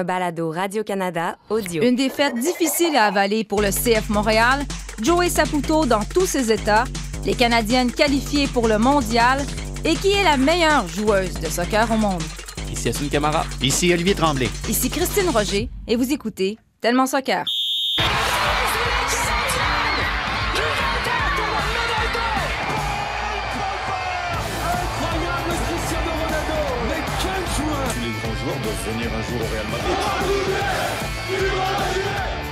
un balado Radio-Canada audio. Une défaite difficile à avaler pour le CF Montréal, Joey Saputo dans tous ses états, les Canadiennes qualifiées pour le mondial et qui est la meilleure joueuse de soccer au monde? Ici Assun Camara. Ici Olivier Tremblay. Ici Christine Roger et vous écoutez Tellement Soccer. Venir un jour au Real Madrid.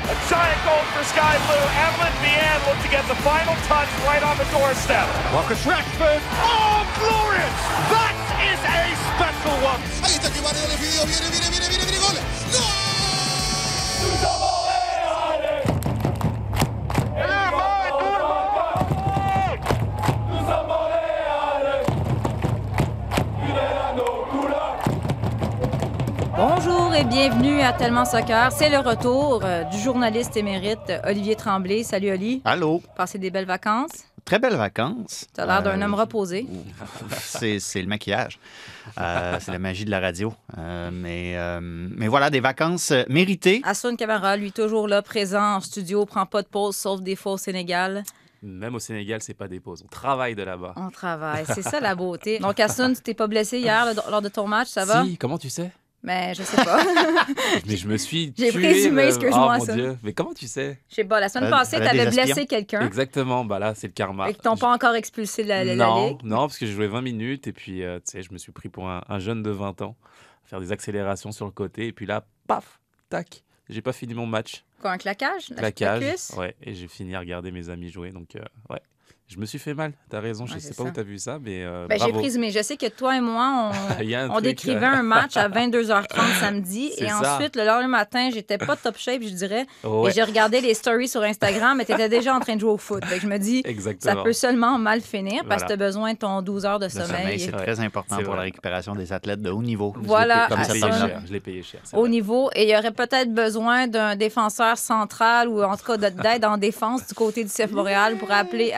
A giant goal for Sky Blue. Evelyn Vianne looked to get the final touch right on the doorstep. Marcus Rashford. Oh, glorious! That is a special one. Ahí está que Varela definido. Viene, viene, viene, viene, viene. Gol. Et bienvenue à Tellement Soccer. C'est le retour euh, du journaliste émérite euh, Olivier Tremblay. Salut Oli. Allô. Passez des belles vacances. Très belles vacances. Tu as l'air d'un Euh, homme reposé. C'est c'est le maquillage. Euh, c'est la magie de la radio. Euh, mais, euh, mais voilà, des vacances euh, méritées. Assun Camara, lui, toujours là, présent en studio, prend pas de pause, sauf des fois au Sénégal. Même au Sénégal, c'est pas des pauses. On travaille de là-bas. On travaille. C'est ça la beauté. Donc, Assun, tu t'es pas blessé hier là, lors de ton match, ça va? Si, comment tu sais? Mais je sais pas. Mais je me suis J'ai tué, présumé, excuse-moi, Oh mon ça. Dieu. Mais comment tu sais? Je sais pas. La semaine passée, tu avais blessé quelqu'un. Exactement. Bah là, c'est le karma. Et qu'ils t'ont pas encore expulsé de la, la- la non, ligue. non, parce que j'ai joué 20 minutes et puis, euh, tu sais, je me suis pris pour un, un jeune de 20 ans, faire des accélérations sur le côté et puis là, paf, tac, j'ai pas fini mon match. Quoi, un claquage? La- la Claquage. Ouais, et j'ai fini à regarder mes amis jouer. Donc, euh, ouais. Je me suis fait mal, t'as raison, je Ouais, sais pas ça. où t'as vu ça, mais euh, Ben, j'ai bravo. présumé. Je sais que toi et moi, on, un on truc, décrivait euh, un match à 22h30 samedi. Et ça. ensuite, le lendemain matin, j'étais pas top shape, je dirais. Ouais, Et j'ai regardé les stories sur Instagram, mais t'étais déjà en train de jouer au foot. Que je me dis, ça peut seulement mal finir parce que Voilà. t'as besoin de ton 12 heures de Le sommeil, sommeil. c'est très important pour vrai. la récupération des athlètes de haut niveau. Je Voilà, je l'ai ça, payé ça cher. Je l'ai payé cher. au vrai. niveau. Et il y aurait peut-être besoin d'un défenseur central ou en tout cas de- d'aide en défense du côté du CF Montréal pour appeler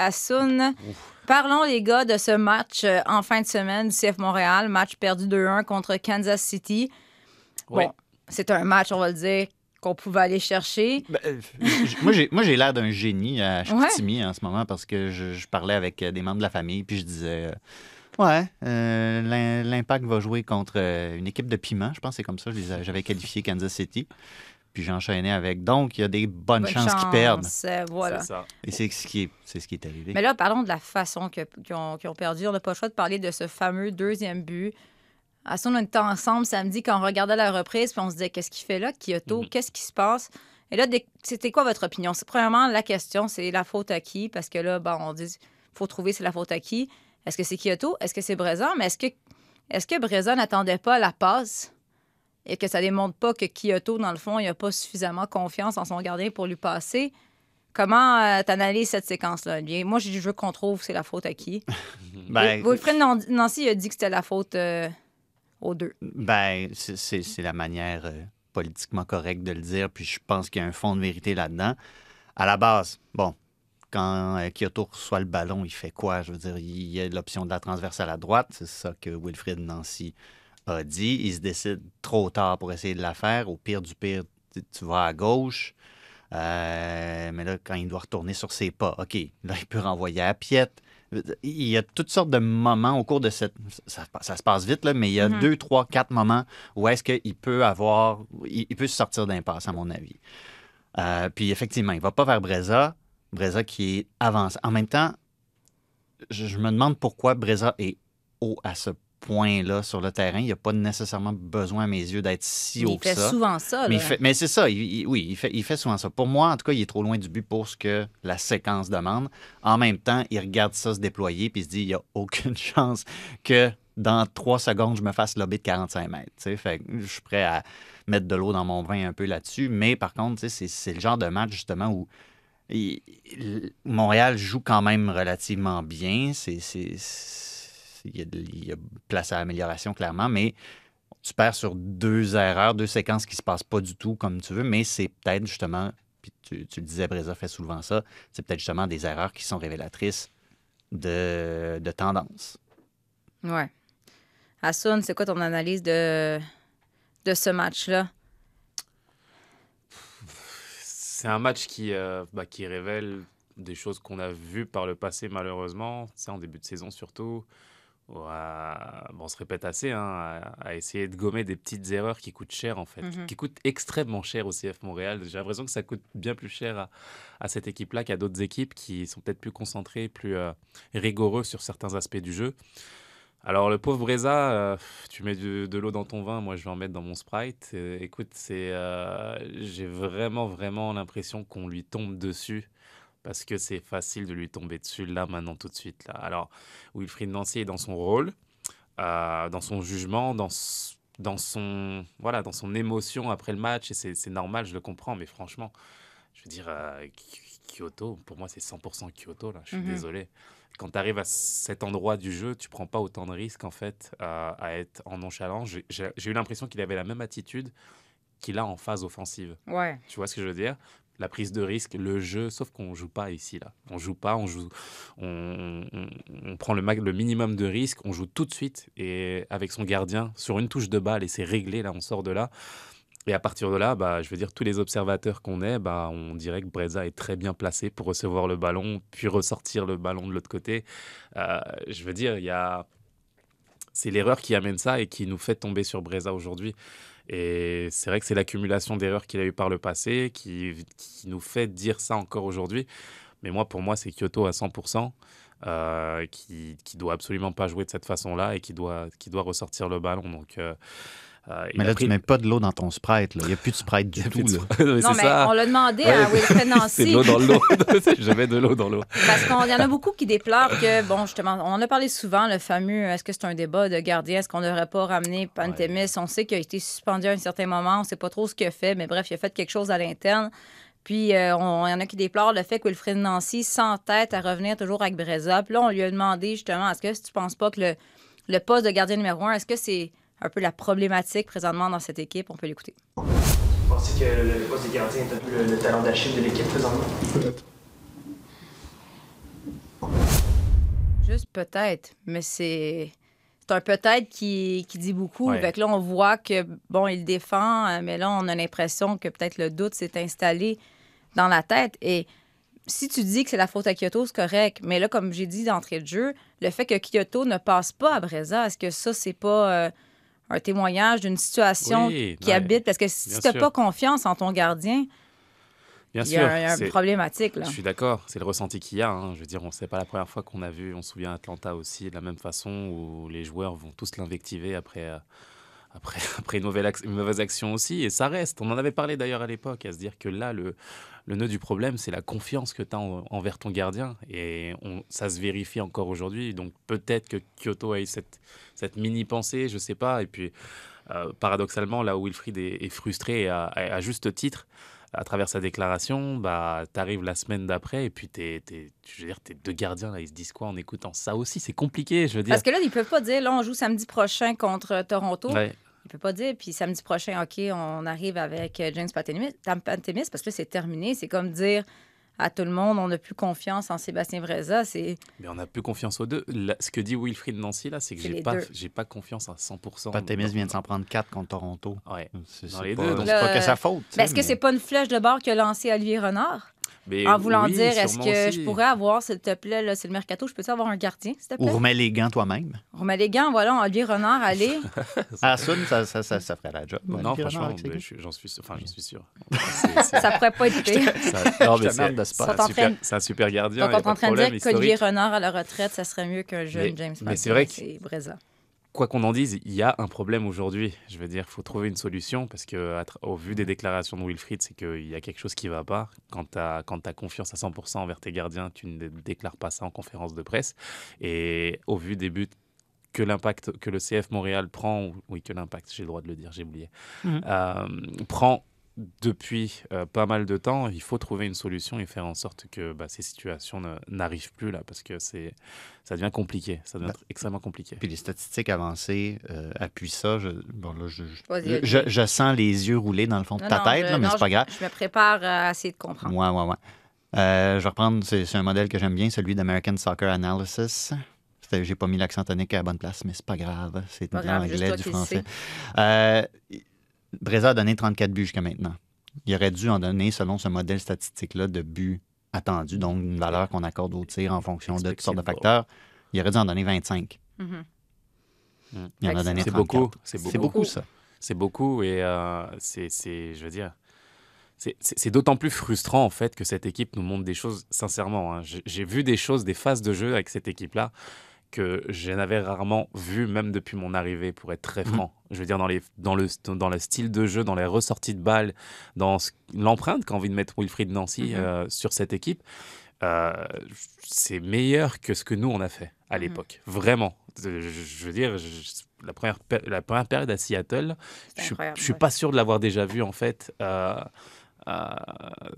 Parlons, les gars, de ce match euh, en fin de semaine du CF Montréal, match perdu 2-1 contre Kansas City. Oui. Bon, c'est un match, on va le dire, qu'on pouvait aller chercher. Ben, euh, moi, j'ai, l'air d'un génie à Chicoutimi en ce moment parce que je, je parlais avec euh, des membres de la famille puis je disais euh, Ouais, l'im- l'Impact va jouer contre une équipe de piment. Je pense que c'est comme ça. J'avais qualifié Kansas City. Puis j'ai enchaîné avec Donc, il y a des bonnes Bonne chances qu'ils perdent. euh, voilà. C'est ça. Et c'est ce qui est, c'est ce qui est arrivé. Mais là, parlons de la façon que- qu'ils ont, qu'ils ont perdu. On n'a pas le choix de parler de ce fameux deuxième but. À son on était ensemble samedi quand on regardait la reprise, puis on se disait qu'est-ce qu'il fait là, Kyoto, Mhm. qu'est-ce qui se passe? Et là, dès- c'était quoi votre opinion? C'est premièrement la question, c'est la faute à qui? Parce que là, bon, on dit faut trouver c'est la faute à qui? Est-ce que c'est Kyoto? Est-ce que c'est Breza Mais est-ce que est-ce que n'attendait pas la passe? Et que ça démontre pas que Kyoto, dans le fond, il n'a pas suffisamment confiance en son gardien pour lui passer Comment tu analyses cette séquence-là? Moi, je veux qu'on trouve c'est la faute à qui. Ben, Wilfred Nan- Nancy a dit que c'était la faute euh, aux deux. Ben, c'est- la manière euh, politiquement correcte de le dire, puis je pense qu'il y a un fond de vérité là-dedans. À la base, bon, quand euh, Kyoto reçoit le ballon, il fait quoi? Je veux dire, il y a l'option de la transversale à droite, c'est ça que Wilfrid Nancy a dit. Il se décide trop tard pour essayer de la faire. Au pire du pire, tu, vas à gauche. Euh, mais là, quand il doit retourner sur ses pas, OK, là, il peut renvoyer à Piette. Il y a toutes sortes de moments au cours de cette. Ça, ça se passe vite, là, mais il y a Mhm. deux, trois, quatre moments où est-ce qu'il peut avoir. Il, il peut se sortir d'impasse, à mon avis. Euh, puis effectivement, il ne va pas vers Breza. Breza qui est avancé. En même temps, je, je me demande pourquoi Breza est haut à ce point-là sur le terrain. Il n'y a pas nécessairement besoin, à mes yeux, d'être si haut il que fait ça. souvent ça. Mais, là. il fait- mais c'est ça, il- il- oui, il fait, il fait souvent ça. Pour moi, en tout cas, il est trop loin du but pour ce que la séquence demande. En même temps, il regarde ça se déployer puis il se dit, il n'y a aucune chance que dans trois secondes, je me fasse lobby de 45 mètres. Fait que je suis prêt à mettre de l'eau dans mon vin un peu là-dessus. Mais par contre, c'est le genre de match, justement, où il- il- Montréal joue quand même relativement bien. C'est- il, y a, de- il y a place à amélioration, clairement, mais tu perds sur deux erreurs, deux séquences qui se passent pas du tout comme tu veux, mais c'est peut-être justement, puis tu, tu le disais, Breza fait souvent ça, c'est peut-être justement des erreurs qui sont révélatrices de, de tendance. Ouais. Hassoun, c'est quoi ton analyse de, de ce match-là? c'est un match qui, euh, bah, qui révèle des choses qu'on a vues par le passé, malheureusement, c'est en début de saison surtout. Bon, on se répète assez, hein, à, à essayer de gommer des petites erreurs qui coûtent cher, en fait, Mhm. qui coûtent extrêmement cher au CF Montréal. J'ai l'impression que ça coûte bien plus cher à, à cette équipe-là qu'à d'autres équipes qui sont peut-être plus concentrées, plus euh, rigoureux sur certains aspects du jeu. Alors, le pauvre Breza, euh, tu mets de, de l'eau dans ton vin, moi je vais en mettre dans mon Sprite. Euh, écoute, c'est, j'ai vraiment, vraiment l'impression qu'on lui tombe dessus parce que c'est facile de lui tomber dessus là, maintenant, tout de suite. Là. Alors, Wilfried Nancy est dans son rôle, euh, dans son jugement, dans, son, voilà, dans son émotion après le match, et c'est normal, je le comprends, mais franchement, je veux dire, euh, Ky- Kyoto, pour moi, c'est 100% Kyoto, là, je suis Mhm. désolé. Quand tu arrives à cet endroit du jeu, tu prends pas autant de risques, en fait, euh, à être en nonchalant. J'ai eu l'impression qu'il avait la même attitude qu'il a en phase offensive. Ouais. Tu vois ce que je veux dire? La prise de risque, le jeu, sauf qu'on joue pas ici là. On joue pas, on joue, on, prend le, le minimum de risque, on joue tout de suite et avec son gardien sur une touche de balle et c'est réglé là, on sort de là. Et à partir de là, bah, je veux dire, tous les observateurs qu'on est, bah, on dirait que Breza est très bien placé pour recevoir le ballon, puis ressortir le ballon de l'autre côté. Euh, je veux dire, il y a... c'est l'erreur qui amène ça et qui nous fait tomber sur Breza aujourd'hui. Et c'est vrai que c'est l'accumulation d'erreurs qu'il a eu par le passé qui, qui nous fait dire ça encore aujourd'hui. Mais moi, pour moi, c'est Kyoto à 100%, euh, qui, qui doit absolument pas jouer de cette façon-là et qui doit, qui doit ressortir le ballon. Donc, euh, euh, Mais là, pris- tu mets pas de l'eau dans ton Sprite. là. Il n'y a plus de Sprite du tout. là. Mais Non, mais ça. on l'a demandé Ouais, à Wilfred c'est Nancy. de l'eau dans l'eau. Je mets de l'eau dans l'eau. Parce qu'il y en a beaucoup qui déplorent que, bon, justement, on en a parlé souvent, le fameux est-ce que c'est un débat de gardien, est-ce qu'on n'aurait pas ramené Pantemis? On sait qu'il a été suspendu à un certain moment, on ne sait pas trop ce qu'il a fait, mais bref, il a fait quelque chose à l'interne. Puis, euh, on- il y en a qui déplorent le fait que Wilfred Nancy s'entête à revenir toujours avec Breza. Puis là, on lui a demandé justement est-ce que si tu penses pas que le, le poste de gardien numéro un, est-ce que c'est un peu la problématique présentement dans cette équipe On peut l'écouter. Vous pensez que le poste de gardien est un peu le, le talent d'Achille de l'équipe présentement? Peut-être. Juste peut-être, mais c'est c'est un peut-être qui, qui dit beaucoup. Ouais. Fait que là, on voit que, bon, il défend, euh, mais là, on a l'impression que peut-être le doute s'est installé dans la tête. Et si tu dis que c'est la faute à Kyoto, c'est correct. Mais là, comme j'ai dit d'entrée de jeu, le fait que Kyoto ne passe pas à Breza, est-ce que ça, c'est pas euh, un témoignage d'une situation Oui, qui ouais, habite? Parce que si tu n'as pas confiance en ton gardien, Bien il y sûr. a, il y a c'est- une problématique. Là. Je suis d'accord, c'est le ressenti qu'il y a. hein. Je veux dire, on sait pas la première fois qu'on a vu, on se souvient Atlanta aussi, de la même façon, où les joueurs vont tous l'invectiver après, euh, après, une, mauvaise action aussi. Et ça reste. On en avait parlé d'ailleurs à l'époque, à se dire que là, le, nœud du problème, c'est la confiance que tu as envers ton gardien. Et ça se vérifie encore aujourd'hui. Donc peut-être que Kyoto a eu cette, mini-pensée, je sais pas. Et puis, euh, paradoxalement, là où Wilfried est, frustré, à juste titre, à travers sa déclaration, bah, tu arrives la semaine d'après et puis t'es, t'es- je veux dire, tes deux gardiens, là, ils se disent quoi en écoutant ça aussi? C'est compliqué, je veux dire. Parce que là, ils peuvent pas dire, là, on joue samedi prochain contre Toronto. Ouais. Il peut pas dire, puis samedi prochain, OK, on arrive avec euh, James Pantemis, parce que là, c'est terminé. C'est comme dire à tout le monde, on n'a plus confiance en Sébastien Breza. C'est Mais on n'a plus confiance aux deux. Là, ce que dit Wilfried Nancy, là, c'est que j'ai pas, j'ai pas confiance à 100%. Pantemis dans- vient de s'en prendre 4 contre Toronto. Ouais. C'est Dans c'est les pas, deux, donc- c'est pas Le- que sa faute. Ben, est-ce que mais- c'est pas une flèche de bord que lancé Olivier Renard? Mais En voulant oui, dire, est-ce que aussi. je pourrais avoir, s'il te plaît, là, c'est le mercato, je peux-tu avoir un gardien, s'il te Ou plaît? remets les gants toi-même. Remets les gants, voilà, Olivier Renard, allez. À Sun, ça, ça, ça, ça ferait la job. Non, franchement, ben, j'en suis, sûr- enfin, j'en suis sûr. Ça pourrait pas être pire. ça- non, mais c'est- un super- train de- c'est un super gardien. Donc, on est en train de dire qu'Olivier. Renard à la retraite, ça serait mieux qu'un jeune James mais c'est vrai que-. Quoi qu'on en dise, il y a un problème aujourd'hui. Je veux dire, il faut trouver une solution parce que, au vu des déclarations de Wilfried, c'est qu'il y a quelque chose qui ne va pas. Quand tu as, confiance à 100% envers tes gardiens, tu ne déclares pas ça en conférence de presse. Et au vu des buts que l'impact que le CF Montréal prend, ou- oui, que l'impact, j'ai le droit de le dire, j'ai oublié, Mhm. euh, prend depuis euh, pas mal de temps, il faut trouver une solution et faire en sorte que bah, ces situations n'arrivent plus là parce que c'est ça devient compliqué, ça devient Bah, extrêmement compliqué. Puis les statistiques avancées euh, appuient ça. Je, bon, là, je, je- je, je sens les yeux rouler dans le fond de ta non, tête, je- là, mais c'est pas grave. Je me prépare à essayer de comprendre. Ouais, ouais, ouais. Euh, je vais reprendre, c'est un modèle que j'aime bien, celui d'American Soccer Analysis. J'ai pas mis l'accent tonique à la bonne place, mais c'est pas grave. C'est de l'anglais, du français. Euh, Breza a donné 34 buts jusqu'à maintenant. il aurait dû en donner selon ce modèle statistique-là de but attendu, donc une valeur qu'on accorde au tir en fonction de toutes sortes de facteurs. Il aurait dû en donner 25. Mhm. Il en a donné C'est 34. beaucoup, c'est beaucoup. beaucoup, ça. C'est beaucoup et euh, c'est, je veux dire, c'est- d'autant plus frustrant en fait que cette équipe nous montre des choses, sincèrement. hein. J'ai j'ai vu des choses, des phases de jeu avec cette équipe-là que je n'avais rarement vu, même depuis mon arrivée, pour être très Mhm. franc. Je veux dire, dans, les, dans, le, dans le style de jeu, dans les ressorties de balles, dans l'empreinte qu'a envie de mettre Wilfried Nancy Mhm. euh, sur cette équipe, euh, c'est meilleur que ce que nous, on a fait à Mhm. l'époque. Vraiment. Je, je veux dire, je- la, première, la première période à Seattle, je je suis ouais. pas sûr de l'avoir déjà vu en fait euh,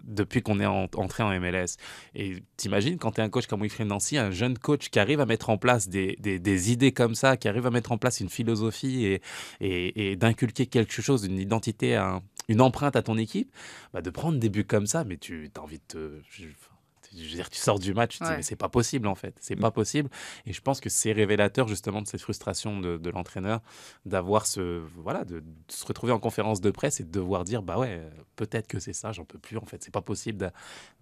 depuis qu'on est en- entré en MLS. Et t'imagines quand tu es un coach comme Wilfried Nancy, un jeune coach qui arrive à mettre en place des, idées comme ça, qui arrive à mettre en place une philosophie et, d'inculquer quelque chose, une identité, un- une empreinte à ton équipe, bah, de prendre des buts comme ça, mais tu as envie de te... je- veux dire, tu sors du match, tu te dis, mais c'est pas possible en fait, c'est pas possible. Et je pense que c'est révélateur justement de cette frustration de, de l'entraîneur d'avoir ce voilà de, de se retrouver en conférence de presse et de devoir dire bah ouais peut-être que c'est ça j'en peux plus en fait c'est pas possible de,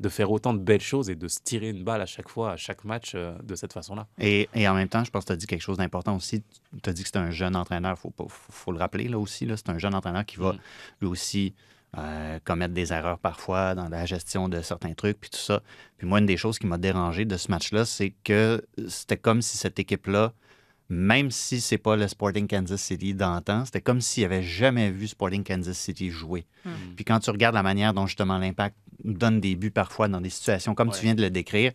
de faire autant de belles choses et de se tirer une balle à chaque fois à chaque match euh, de cette façon là Et, et en même temps, je pense que tu as dit quelque chose d'important aussi. Tu as dit que c'est un jeune entraîneur. Il faut, pas- faut, faut le rappeler là aussi. là. C'est un jeune entraîneur qui va Mm. lui aussi euh, commettre des erreurs parfois dans la gestion de certains trucs, puis tout ça. Puis moi, une des choses qui m'a dérangé de ce match-là, c'est que c'était comme si cette équipe-là, même si c'est pas le Sporting Kansas City d'antan, c'était comme s'il avait jamais vu Sporting Kansas City jouer. Mm. Puis quand tu regardes la manière dont justement l'impact donne des buts parfois dans des situations comme tu viens de le décrire,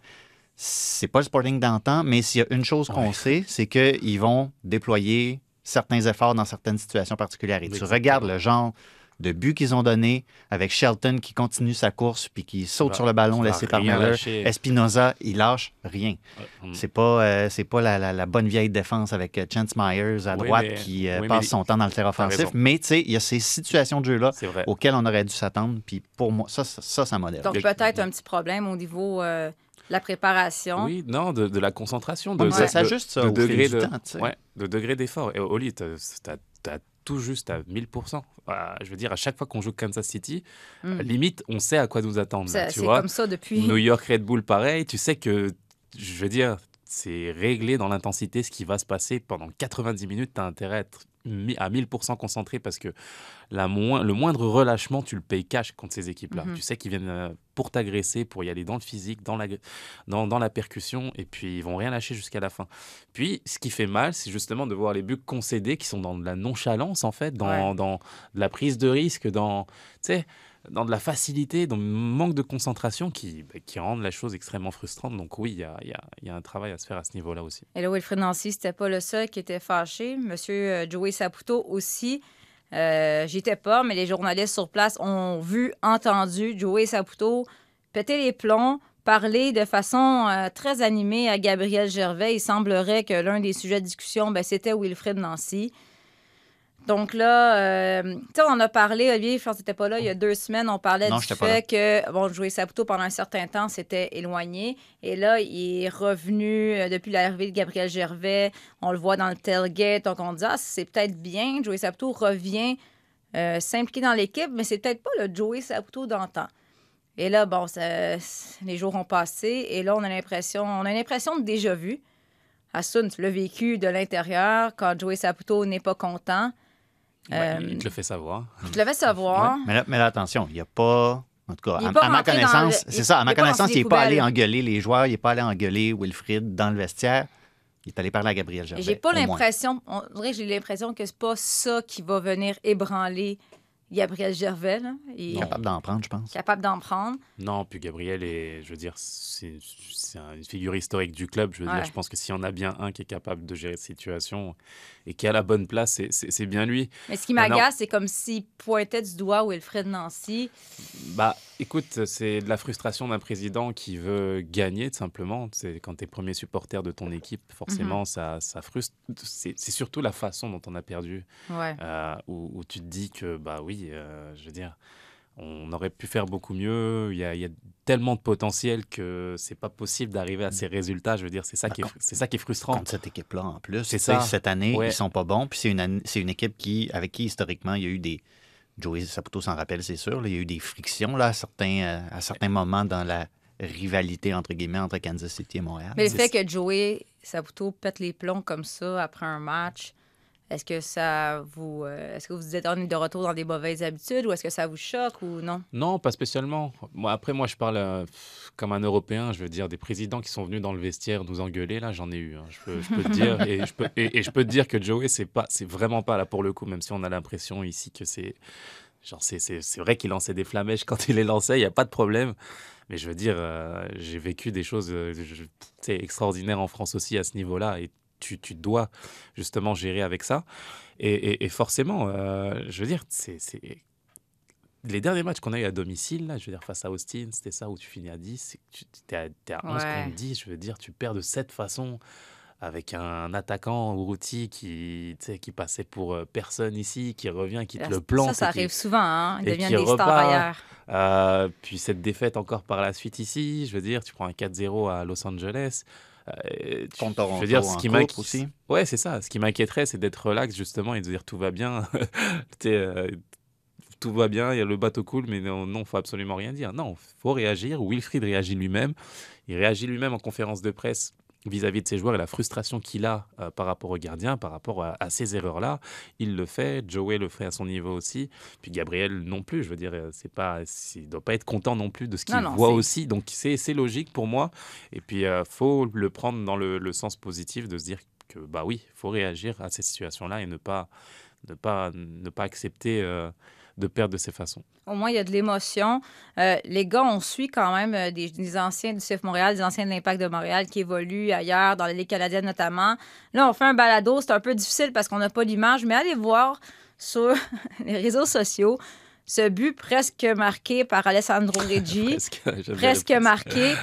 c'est pas le Sporting d'antan, mais s'il y a une chose qu'on sait, c'est qu'ils vont déployer certains efforts dans certaines situations particulières. Et tu regardes le genre de but qu'ils ont donné avec Shelton qui continue sa course puis qui saute sur le ballon laissé par Miller. lâcher. Espinoza, il lâche rien. Mm. C'est pas, euh, c'est pas la, la- la bonne vieille défense avec euh, Chance Myers à Oui, droite mais- qui euh, oui, passe son temps dans le terrain offensif. Mais tu sais, il y a ces situations de jeu-là auxquelles on aurait dû s'attendre. Puis pour moi, ça, ça, ça, ça modèle. Donc, peut-être un petit problème au niveau euh, de la préparation. oui non de, de la concentration de, Ouais, ça s'ajuste, ça, de au fil degré du de, temps, tu ouais, de degré d'effort et Oli t'as as, tout juste à 1000% Ah, je veux dire à chaque fois qu'on joue Kansas City Mm. limite on sait à quoi nous attendre C'est comme ça depuis. New York Red Bull, pareil. Tu sais que, je veux dire, c'est réglé dans l'intensité ce qui va se passer pendant 90 minutes. Tu as intérêt à être à 1000% concentré parce que la moins, le moindre relâchement, tu le payes cash contre ces équipes-là. Mhm. Tu sais qu'ils viennent euh, pour t'agresser, pour y aller dans le physique, dans la, dans, dans la percussion, et puis ils vont rien lâcher jusqu'à la fin. Puis, ce qui fait mal, c'est justement de voir les buts concédés qui sont dans de la nonchalance, en fait, dans, Ouais. dans de la prise de risque, dans, tu sais, dans de la facilité, dans le manque de concentration qui, bah, rendent la chose extrêmement frustrante. Donc oui, il y a, y a un travail à se faire à ce niveau-là aussi. Et là, Wilfred Nancy, c'était pas le seul qui était fâché. Monsieur euh, Joey Saputo aussi. Euh, J'étais pas, mais les journalistes sur place ont vu, entendu Joey Saputo péter les plombs, parler de façon euh, très animée à Gabriel Gervais. Il semblerait que l'un des sujets de discussion, ben, c'était Wilfred Nancy. Donc là, euh, tu sais, on en a parlé, Olivier, je pense que pas là, il y a deux semaines, on parlait Non, du fait que, bon, Joey Saputo, pendant un certain temps, s'était éloigné. Et là, il est revenu euh, depuis l'arrivée de Gabriel Gervais. On le voit dans le tailgate. Donc, on dit, ah, c'est peut-être bien. Joey Saputo revient euh, s'impliquer dans l'équipe, mais c'est peut-être pas le Joey Saputo d'antan. Et là, bon, ça- les jours ont passé. Et là, on a l'impression, on a une impression de déjà vu. Assun, tu l'as vécu de l'intérieur quand Joey Saputo n'est pas content. Ouais, Euh, il te le fait savoir. Je te l'avais savoir. Mais là, mais là, attention, il n'y a pas. En tout cas, à, ma connaissance, le- c'est il- ça, à ma connaissance, il n'est pas allé engueuler les joueurs, il n'est pas allé engueuler Wilfried dans le vestiaire. Il est allé parler à Gabriel Gervais. j'ai pas l'impression, on dirait que j'ai l'impression que c'est pas ça qui va venir ébranler Gabriel Gervais. là. Il est Capable d'en prendre, je pense. capable d'en prendre. Non, puis Gabriel est, je veux dire, c'est c'est un- une figure historique du club. Je veux Ouais. dire, je pense que s'il y en a bien un qui est capable de gérer cette situation et qui est à la bonne place, c'est- bien lui. Mais ce qui m'agace, c'est comme s'il pointait du doigt Wilfred Nancy. Bah, écoute, c'est de la frustration d'un président qui veut gagner, tout simplement. C'est quand tu es premier supporter de ton équipe, forcément, Mhm. ça, ça frustre. C'est c'est surtout la façon dont on a perdu, Ouais. euh, où, où tu te dis que, bah oui, euh, je veux dire, on aurait pu faire beaucoup mieux. Il y a, il y a tellement de potentiel que c'est pas possible d'arriver à ces résultats. Je veux dire, c'est ça, Bah, qui est, c'est ça qui est frustrant. Contre cette équipe-là, en plus. C'est ça. Cette année, Ouais. ils sont pas bons. Puis c'est une, c'est une équipe qui, avec qui, historiquement, il y a eu des, Joey Saputo s'en rappelle, c'est sûr. là. Il y a eu des frictions là, à, certains, à certains moments dans la rivalité entre guillemets entre Kansas City et Montréal. Mais le fait que Joey Saputo pète les plombs comme ça après un match, est-ce que ça vous. euh, est-ce que vous de retour dans des mauvaises habitudes ou est-ce que ça vous choque ou non? Non, pas spécialement. Moi, après, moi, je parle euh, comme un Européen. Je veux dire, des présidents qui sont venus dans le vestiaire nous engueuler, là, j'en ai eu. hein. Je, peux, te dire. Et je peux, te dire que Joey, c'est pas, c'est vraiment pas là pour le coup, même si on a l'impression ici que c'est. Genre, c'est, c'est, vrai qu'il lançait des flamèches quand il les lançait, il n'y a pas de problème. Mais je veux dire, euh, j'ai vécu des choses euh, extraordinaires en France aussi à ce niveau-là. Tu, tu dois justement gérer avec ça. Et, et- et forcément, euh, je veux dire, c'est, les derniers matchs qu'on a eu à domicile, là, je veux dire, face à Austin, c'était ça où tu finis à 10. c'est que Tu es à, t'es à 11 Ouais. contre 10. Je veux dire, tu perds de cette façon avec un attaquant Urruti qui, qui passait pour euh, personne ici, qui revient, qui te le plante. Ça, ça qui- arrive souvent. Hein? Deviennent qui des stars ailleurs. euh, puis cette défaite encore par la suite ici, je veux dire, tu prends un 4-0 à Los Angeles. Euh, tu- je veux dire, ce qui coupe m'inqui- aussi. Ouais, c'est ça. Ce qui m'inquiéterait, c'est d'être relax justement et de dire tout va bien. Euh, tout va bien, il y a le bateau cool, mais non, non, faut absolument rien dire. Non, faut réagir. Wilfried réagit lui-même. Il réagit lui-même en conférence de presse vis-à-vis de ses joueurs et la frustration qu'il a euh, par rapport au gardien, par rapport à, à ces erreurs-là. Il le fait. Joey le fait à son niveau aussi. Puis Gabriel non plus. Je veux dire, euh, c'est pas, il doit pas être content non plus de ce qu'il voit aussi. Donc c'est c'est logique pour moi. Et puis euh, faut le prendre dans le, le sens positif de se dire que bah oui, faut réagir à ces situations-là et ne pas ne pas ne pas accepter euh, de perdre de ces façons. Au moins, il y a de l'émotion. Euh, les gars, on suit quand même euh, des, des anciens du CF Montréal, des anciens de l'Impact de Montréal qui évoluent ailleurs, dans la Ligue canadienne notamment. Là, on fait un balado. C'est un peu difficile parce qu'on n'a pas l'image, mais allez voir sur les réseaux sociaux ce but presque marqué par Alessandro Reggi. Presque, marqué.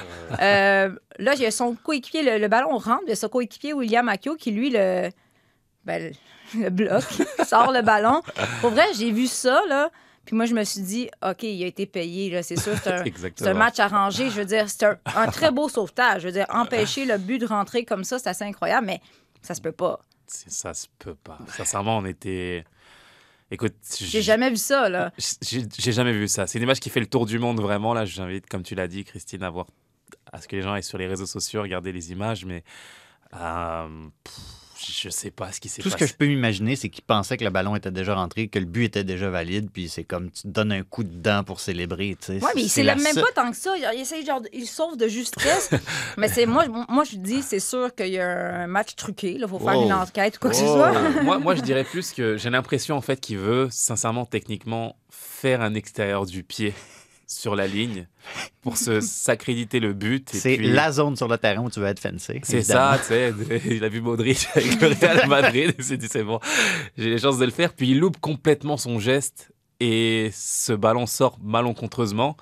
Euh, là, il y a son coéquipier, le, le ballon rentre, a son coéquipier William Akio qui, lui, le, ben, le, bloque, sort le ballon. Pour vrai, j'ai vu ça, là. Puis moi, je me suis dit, OK, il a été payé, là, c'est sûr, c'est un, c'est un match arrangé. Je veux dire, c'est un, un très beau sauvetage. Je veux dire, empêcher le but de rentrer comme ça, c'est assez incroyable, mais ça se peut pas. C'est- Ça se peut pas. Sincèrement, on était. Écoute, J'ai jamais vu ça, là. J'ai j'ai jamais vu ça. C'est une image qui fait le tour du monde vraiment. Là, j'invite, comme tu l'as dit, Christine, à voir, à ce que les gens aillent sur les réseaux sociaux, regarder les images. Mais euh, pff, je sais pas ce qui s'est Tout ce passé. que je peux m'imaginer, c'est qu'il pensait que le ballon était déjà rentré, que le but était déjà valide, puis c'est comme tu te donnes un coup de dent pour célébrer. tu sais. Ouais, mais il C'est s'élève la même pas tant que ça. Il, il essaye genre, de- il sauve de justesse. mais c'est moi, moi je dis, c'est sûr qu'il y a un match truqué. Il faut faire une enquête ou quoi que ce soit. moi, moi, je dirais plus que j'ai l'impression en fait qu'il veut, sincèrement, techniquement, faire un extérieur du pied sur la ligne pour se s'accréditer le but. C'est puis- la zone sur le terrain où tu veux être fencé. C'est ça, tu sais. Il a vu Modric avec le Real Madrid. Il s'est dit, c'est bon, j'ai les chances de le faire. Puis il loupe complètement son geste et ce ballon sort malencontreusement.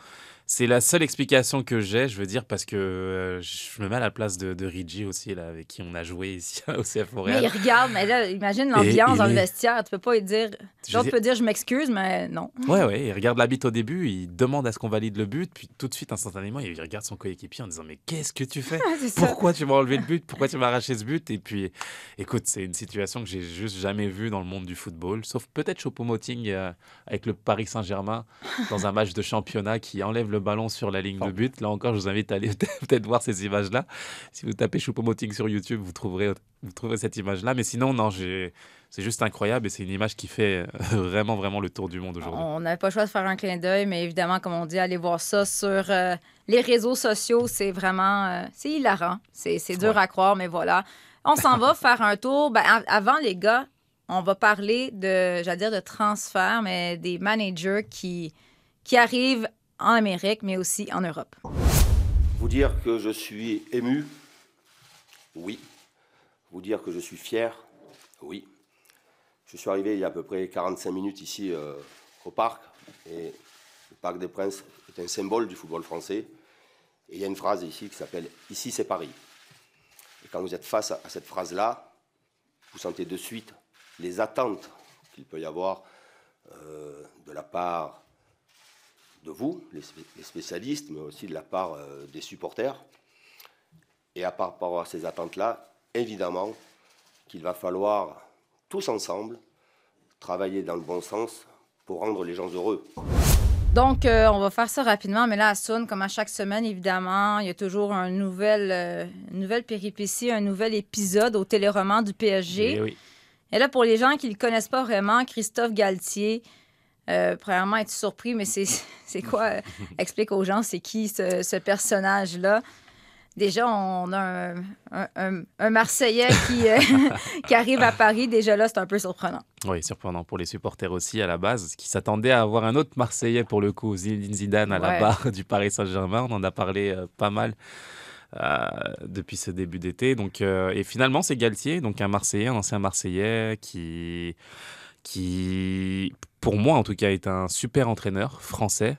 C'est la seule explication que j'ai, je veux dire, parce que euh, je me mets à la place de, de Rigi aussi, là, avec qui on a joué ici au CF Mais Montréal. il regarde, mais là, imagine l'ambiance dans le est- vestiaire. Tu peux pas lui dire. L'autre dis- peut dire je m'excuse, mais non. Ouais, ouais, il regarde l'habit au début, il demande à ce qu'on valide le but, puis tout de suite, instantanément, il regarde son coéquipier en disant Mais qu'est-ce que tu fais? Pourquoi tu m'as enlevé le but? Pourquoi tu m'as arraché ce but? Et puis, écoute, c'est une situation que j'ai juste jamais vue dans le monde du football, sauf peut-être Choupo-Moting euh, avec le Paris Saint-Germain dans un match de championnat qui enlève le ballon sur la ligne de but. Là encore, je vous invite à aller peut-être voir ces images-là. Si vous tapez Choupo-Moting sur YouTube, vous trouverez, vous trouverez cette image-là. Mais sinon, non, j'ai. C'est juste incroyable et c'est une image qui fait euh, vraiment, vraiment le tour du monde aujourd'hui. On n'avait pas le choix de faire un clin d'œil, mais évidemment, comme on dit, allez voir ça sur euh, les réseaux sociaux. C'est vraiment. euh, c'est hilarant. C'est c'est dur Ouais. à croire, mais voilà. On s'en va faire un tour. Ben, avant, les gars, on va parler de, j'allais dire de transfert, mais des managers qui, qui arrivent en Amérique, mais aussi en Europe. Vous dire que je suis ému, oui. Vous dire que je suis fier, oui. Je suis arrivé il y a à peu près 45 minutes ici euh, au parc. Et le Parc des Princes est un symbole du football français. Et il y a une phrase ici qui s'appelle Ici c'est Paris. Et quand vous êtes face à, cette phrase-là, vous sentez de suite les attentes qu'il peut y avoir euh, de la part de vous, les, spé- les spécialistes, mais aussi de la part euh, des supporters. Et à par rapport à ces attentes-là, évidemment qu'il va falloir tous ensemble travailler dans le bon sens pour rendre les gens heureux. Donc, euh, on va faire ça rapidement, mais là, à Sun, comme à chaque semaine, évidemment, il y a toujours un nouvel, euh, une nouvelle péripétie, un nouvel épisode au téléroman du PSG. Et oui. Et là, pour les gens qui ne le connaissent pas vraiment, Christophe Galtier, euh, premièrement, es-tu surpris, mais c'est quoi? euh, explique aux gens, c'est qui ce, ce personnage-là? Déjà, on a un, un- un- un Marseillais qui, euh, qui arrive à Paris. Déjà là, c'est un peu surprenant. Oui, surprenant pour les supporters aussi à la base, qui s'attendaient à avoir un autre Marseillais pour le coup, Zinedine Zidane à la barre du Paris Saint-Germain. On en a parlé euh, pas mal euh, depuis ce début d'été. Donc, euh, et finalement, c'est Galtier, donc un Marseillais, un ancien Marseillais qui, qui, pour moi en tout cas, est un super entraîneur français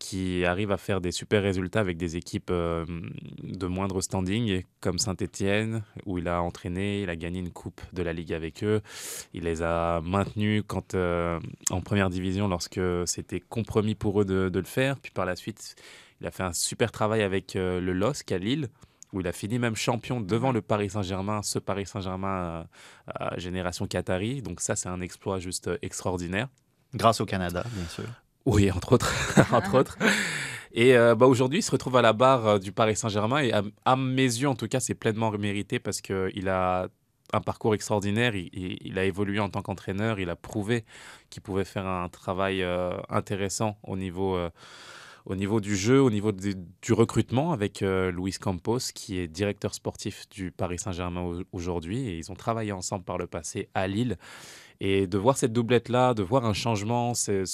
qui arrive à faire des super résultats avec des équipes euh, de moindre standing, comme Saint-Etienne, où il a entraîné, il a gagné une coupe de la Ligue avec eux. Il les a maintenus quand, euh, en première division lorsque c'était compromis pour eux de, le faire. Puis par la suite, il a fait un super travail avec euh, le LOSC à Lille, où il a fini même champion devant le Paris Saint-Germain, ce Paris Saint-Germain euh, à génération Qatari. Donc ça, c'est un exploit juste euh, extraordinaire. Grâce au Canada, bien sûr. Oui, entre autres. entre autres. Et euh, bah, aujourd'hui, il se retrouve à la barre euh, du Paris Saint-Germain. Et à, à mes yeux, en tout cas, c'est pleinement mérité parce qu'il a un parcours extraordinaire. Il, il- il a évolué en tant qu'entraîneur. Il a prouvé qu'il pouvait faire un travail euh, intéressant au niveau, euh, au niveau du jeu, au niveau du, recrutement avec euh, Luis Campos, qui est directeur sportif du Paris Saint-Germain au- aujourd'hui. Ils ont travaillé ensemble par le passé à Lille. Et de voir cette doublette-là, de voir un changement, c'est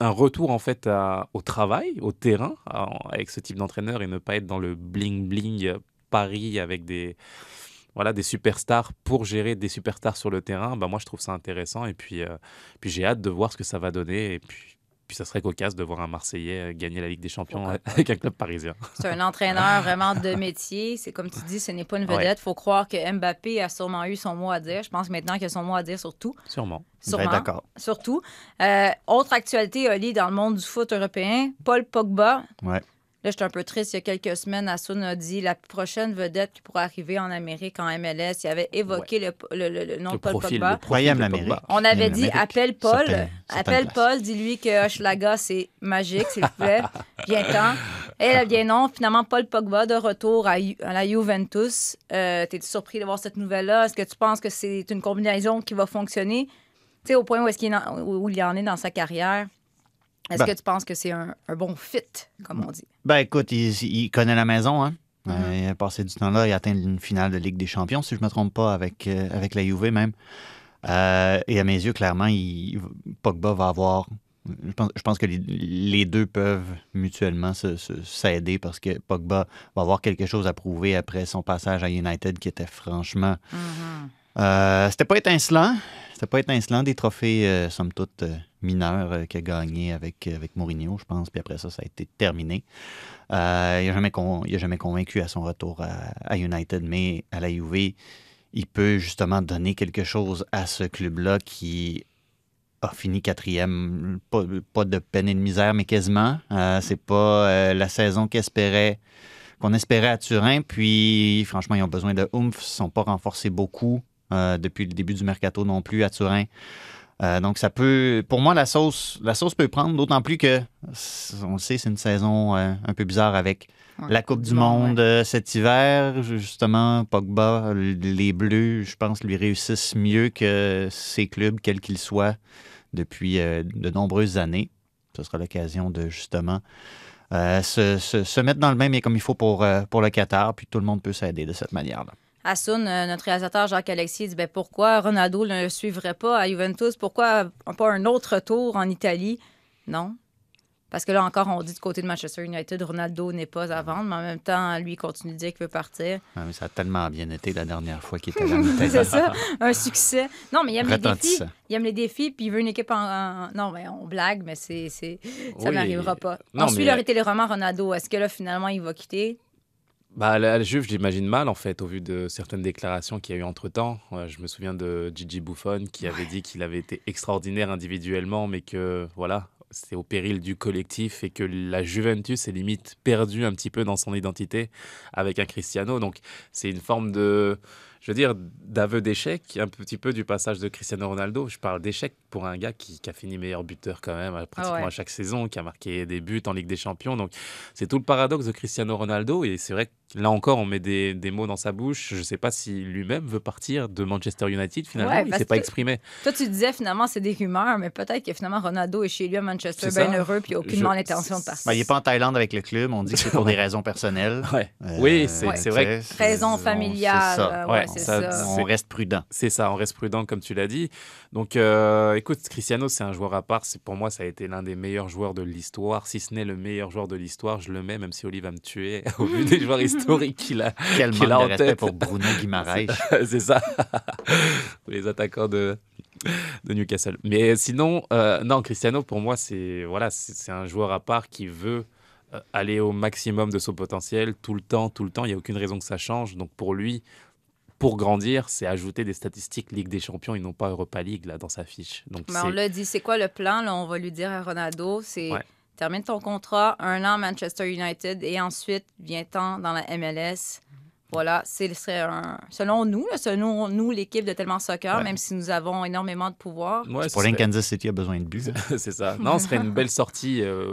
un retour en fait au travail, au terrain, avec ce type d'entraîneur et ne pas être dans le bling-bling Paris avec des, voilà, des superstars pour gérer des superstars sur le terrain. Bah, moi, je trouve ça intéressant et puis, euh, puis j'ai hâte de voir ce que ça va donner. Et puis, puis ça serait cocasse de voir un Marseillais euh, gagner la Ligue des Champions avec un club parisien. C'est un entraîneur vraiment de métier. C'est comme tu dis, ce n'est pas une vedette. Il faut croire que Mbappé a sûrement eu son mot à dire. Je pense maintenant qu'il a son mot à dire sur tout. Sûrement. Sûrement. d'accord. Surtout. Euh, autre actualité, Oli, dans le monde du foot européen, Paul Pogba. Ouais. Là, j'étais un peu triste. Il y a quelques semaines, Assun a dit la prochaine vedette qui pourrait arriver en Amérique, en MLS. Il avait évoqué le, le- le- le nom Le de Paul profil, Pogba. le profil de. Pogba. On avait dit appelle Paul, certaines- certaines appelle. Paul, dis-lui que Hochelaga c'est magique, s'il vous plaît. Viens-t'en. Et là, bien non, finalement, Paul Pogba de retour à, la Juventus. Euh, T'es surpris de voir cette nouvelle-là? Est-ce que tu penses que c'est une combinaison qui va fonctionner? Tu sais, au point où, est-ce qu'il en- où il en est dans sa carrière, est-ce Ben. que tu penses que c'est un, un bon fit, comme on dit? Ben écoute, il, il connaît la maison. Hein? Mhm. Euh, il a passé du temps là. Il a atteint une finale de Ligue des Champions, si je ne me trompe pas, avec, euh, avec la Juve même. Euh, et à mes yeux, clairement, il, Pogba va avoir. Je pense, je pense que les, les deux peuvent mutuellement s'aider parce que Pogba va avoir quelque chose à prouver après son passage à United qui était franchement. Euh, C'était pas étincelant. C'était pas étincelant. Des trophées, euh, somme toute, euh, mineurs euh, qu'il a gagné avec, avec Mourinho, je pense. Puis après ça, ça a été terminé. Euh, il n'a jamais, convaincu à son retour à, United, mais à la Juve, il peut justement donner quelque chose à ce club-là qui a fini quatrième. Pas, de peine et de misère, mais quasiment. Euh, C'est pas euh, la saison qu'espérait qu'on espérait à Turin. Puis, franchement, ils ont besoin de oomph. Ils ne sont pas renforcés beaucoup euh, depuis le début du mercato non plus à Turin. Euh, donc, ça peut. Pour moi, la sauce, la sauce peut prendre, d'autant plus que, on le sait, c'est une saison euh, un peu bizarre avec Ouais, la Coupe du Monde cet hiver. Justement, Pogba, les Bleus, je pense, lui réussissent mieux que ces clubs, quels qu'ils soient, depuis de nombreuses années. Ce sera l'occasion de, justement, se, se- se mettre dans le même et comme il faut pour, pour le Qatar, puis tout le monde peut s'aider de cette manière-là. Assun, euh, notre réalisateur Jacques-Alexis, dit ben, pourquoi Ronaldo ne le suivrait pas à Juventus? Pourquoi pas un autre tour en Italie? Non. Parce que là encore, on dit du côté de Manchester United, Ronaldo n'est pas à vendre, mais en même temps, lui il continue de dire qu'il veut partir. Ah, mais ça a tellement bien été la dernière fois qu'il était Italie. C'est ça, un succès. Non, mais il aime les défis. Il aime les défis, puis il veut une équipe en. en- Non, mais on blague, mais c'est, ça Oui. n'arrivera pas. Non, on suit mais- le téléroman Ronaldo. Est-ce que là, finalement, il va quitter? Bah, la, la Juve, je l'imagine mal, en fait, au vu de certaines déclarations qu'il y a eu entre-temps. Ouais, je me souviens de Gigi Buffon qui avait dit qu'il avait été extraordinaire individuellement, mais que, voilà, c'est au péril du collectif et que la Juventus est limite perdue un petit peu dans son identité avec un Cristiano. Donc c'est une forme de, je veux dire, d'aveu d'échec, un petit peu du passage de Cristiano Ronaldo. Je parle d'échec pour un gars qui, qui a fini meilleur buteur quand même, euh, pratiquement Ah ouais. à chaque saison, qui a marqué des buts en Ligue des Champions. Donc c'est tout le paradoxe de Cristiano Ronaldo. Et c'est vrai que là encore, on met des, des mots dans sa bouche. Je ne sais pas si lui-même veut partir de Manchester United. Finalement, Ouais, il ne s'est pas exprimé. Toi, tu disais finalement, c'est des rumeurs, mais peut-être que finalement, Ronaldo est chez lui à Manchester, bien heureux, puis il n'a aucunement Je- l'intention de partir. Ben, il n'est pas en Thaïlande avec le club. On dit que c'est pour des raisons personnelles. Ouais. Euh, oui, c'est Ouais. c'est vrai. que- c'est- On- ça. ça- reste prudent. C'est ça, on reste prudent comme tu l'as dit. Donc, euh, écoute, Cristiano, c'est un joueur à part. C'est pour moi, ça a été l'un des meilleurs joueurs de l'histoire, si ce n'est le meilleur joueur de l'histoire. Je le mets, même si Oli va me tuer au vu des joueurs historiques qu'il a. Quel manque a en tête. pour Bruno Guimaraes. c'est ça, Pour les attaquants de de Newcastle. Mais sinon, euh, non, Cristiano, pour moi, c'est voilà, c'est c'est un joueur à part qui veut euh, aller au maximum de son potentiel tout le temps, tout le temps. Il n'y a aucune raison que ça change. Donc pour lui, pour grandir, c'est ajouter des statistiques Ligue des Champions et non pas Europa League là dans sa fiche. Donc Mais on l'a dit, c'est quoi le plan? Là, on va lui dire à Ronaldo, c'est Ouais. termine ton contrat, un an Manchester United, et ensuite, viens-t'en dans la MLS. Voilà, c'est serait un... Selon nous, là, selon nous, l'équipe de Tellement Soccer, Ouais. même si nous avons énormément de pouvoir. Ouais, pour serait- Kansas City a besoin de buts. hein. c'est ça. Non, ce serait une belle sortie euh,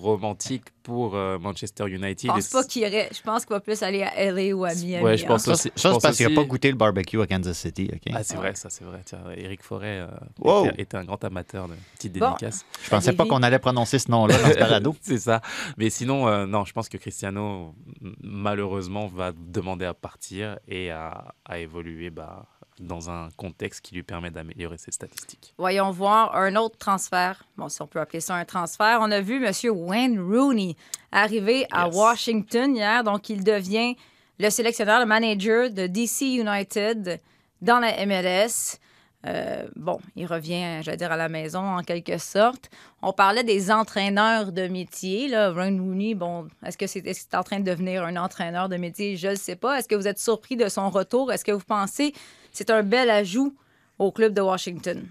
romantique pour euh, Manchester United. Je pense pas qu'il irait. Je pense qu'il va plus aller à LA ou à Miami. Ouais, je hein. pense Ça, aussi- c'est je ça, c'est parce qu'il n'a pas goûté le barbecue à Kansas City. Ah, c'est vrai, ça, c'est vrai. Tiens, Eric Forêt euh, Wow. était, était un grand amateur de petites Bon. dédicaces. Je pensais pas qu'on allait prononcer ce nom-là dans ce c'est ça. Mais sinon, euh, non, je pense que Cristiano, malheureusement, va demander à partir et à, à évoluer bah, dans un contexte qui lui permet d'améliorer ses statistiques. Voyons voir un autre transfert. Bon, si on peut appeler ça un transfert. On a vu M. Wayne Rooney arriver à. Washington hier. Donc, il devient le sélectionneur, le manager de DC United dans la MLS. Euh, bon, il revient, j'allais dire, à la maison en quelque sorte. On parlait des entraîneurs de métier. Là. Wayne Rooney, bon, est-ce que c'est est en train de devenir un entraîneur de métier? Je ne sais pas. Est-ce que vous êtes surpris de son retour? Est-ce que vous pensez que c'est un bel ajout au club de Washington?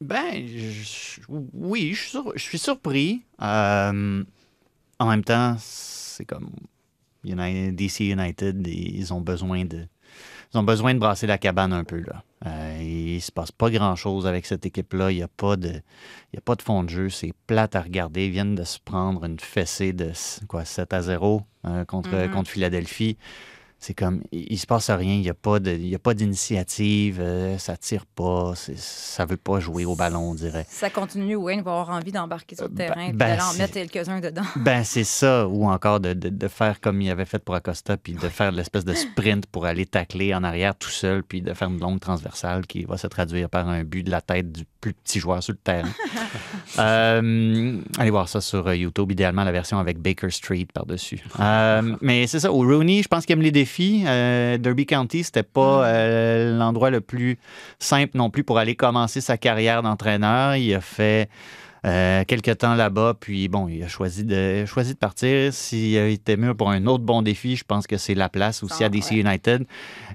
Ben, je- oui, je je suis surpris. Euh, en même temps, c'est comme United, DC United, ils ont besoin de. Ils ont besoin de brasser la cabane un peu. Là. Euh, il se passe pas grand-chose avec cette équipe-là. Il n'y a, pas de- il y a pas de fond de jeu. C'est plate à regarder. Ils viennent de se prendre une fessée de quoi, 7 à 0 euh, contre, Mhm. contre Philadelphie. C'est comme, il, il se passe rien, il n'y a pas d'initiative, euh, ça tire pas, ça veut pas jouer au ballon, on dirait. Ça continue, Wayne va avoir envie d'embarquer sur le Euh, terrain ben- et ben, d'aller en mettre quelques-uns dedans. Ben, c'est ça, ou encore de, de- de faire comme il avait fait pour Acosta, puis de faire l'espèce de sprint pour aller tacler en arrière tout seul, puis de faire une longue transversale qui va se traduire par un but de la tête du plus petit joueur sur le terrain. Euh, allez voir ça sur euh, YouTube, idéalement la version avec Baker Street par-dessus. Euh, mais c'est ça, au Rooney, je pense qu'il aime les défis. Euh, Derby County, c'était pas euh, l'endroit le plus simple non plus pour aller commencer sa carrière d'entraîneur. Il a fait euh, quelques temps là-bas, puis bon, il a choisi de, choisi de partir. S'il était mieux pour un autre bon défi, je pense que c'est la place aussi à DC ouais. United.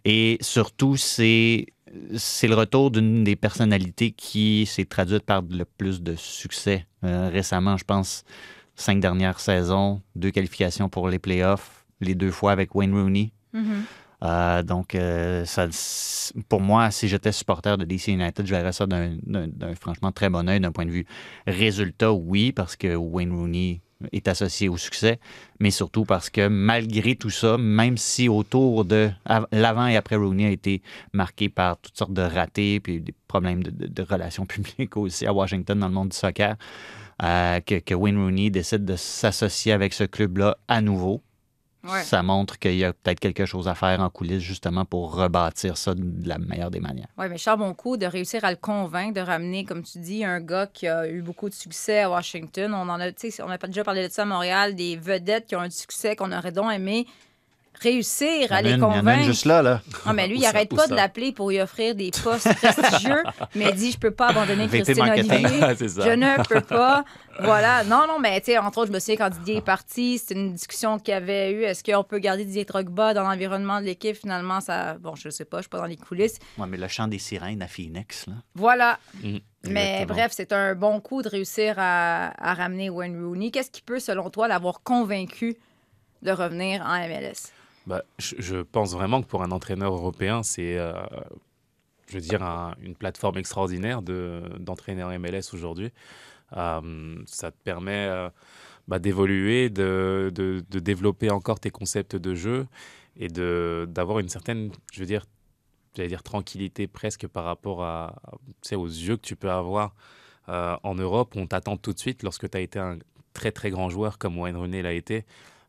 Et surtout, c'est c'est le retour d'une des personnalités qui s'est traduite par le plus de succès euh, récemment. Je pense cinq dernières saisons, deux qualifications pour les playoffs, les deux fois avec Wayne Rooney. Euh, donc, euh, pour moi, si j'étais supporter de DC United, je verrais ça d'un franchement très bon œil d'un point de vue résultat, oui, parce que Wayne Rooney est associé au succès, mais surtout parce que malgré tout ça, même si autour de av- l'avant et après Rooney a été marqué par toutes sortes de ratés, puis des problèmes de, relations publiques aussi à Washington dans le monde du soccer, euh, que, que Wayne Rooney décide de s'associer avec ce club-là à nouveau. Ouais. Ça montre qu'il y a peut-être quelque chose à faire en coulisses justement pour rebâtir ça de la meilleure des manières. Oui, mais Charles Boncourt, de réussir à le convaincre, de ramener, comme tu dis, un gars qui a eu beaucoup de succès à Washington. On en a, on a pas déjà parlé de ça à Montréal, des vedettes qui ont eu du succès, qu'on aurait donc aimé réussir à les convaincre. juste là, là. Ah, mais lui, il ça- arrête où pas ça? de l'appeler pour lui offrir des postes prestigieux, mais il dit Je peux pas abandonner Christine. Olivier. Je ne peux pas. Voilà. Non, non, mais tu sais, entre autres, je me souviens quand Didier est parti, c'était une discussion qu'il y avait eu. Est-ce qu'on peut garder Didier Drogba dans l'environnement de l'équipe? Finalement, ça. Bon, je sais pas, je suis pas dans les coulisses. Ouais, mais le chant des sirènes à Phoenix, là. Voilà. Mhm. Mais Exactement. bref, c'est un bon coup de réussir à, à ramener Wayne Rooney. Qu'est-ce qui peut, selon toi, l'avoir convaincu de revenir en MLS? Bah, je, pense vraiment que pour un entraîneur européen, c'est, euh, je veux dire, un- une plateforme extraordinaire de, d'entraîner en MLS aujourd'hui. Euh, ça te permet euh, bah, d'évoluer, de, de, développer encore tes concepts de jeu et de, d'avoir une certaine, je veux dire, j'allais dire tranquillité presque par rapport à, aux yeux que tu peux avoir en Europe. On t'attend tout de suite lorsque tu as été un très très grand joueur comme Wayne Rooney l'a été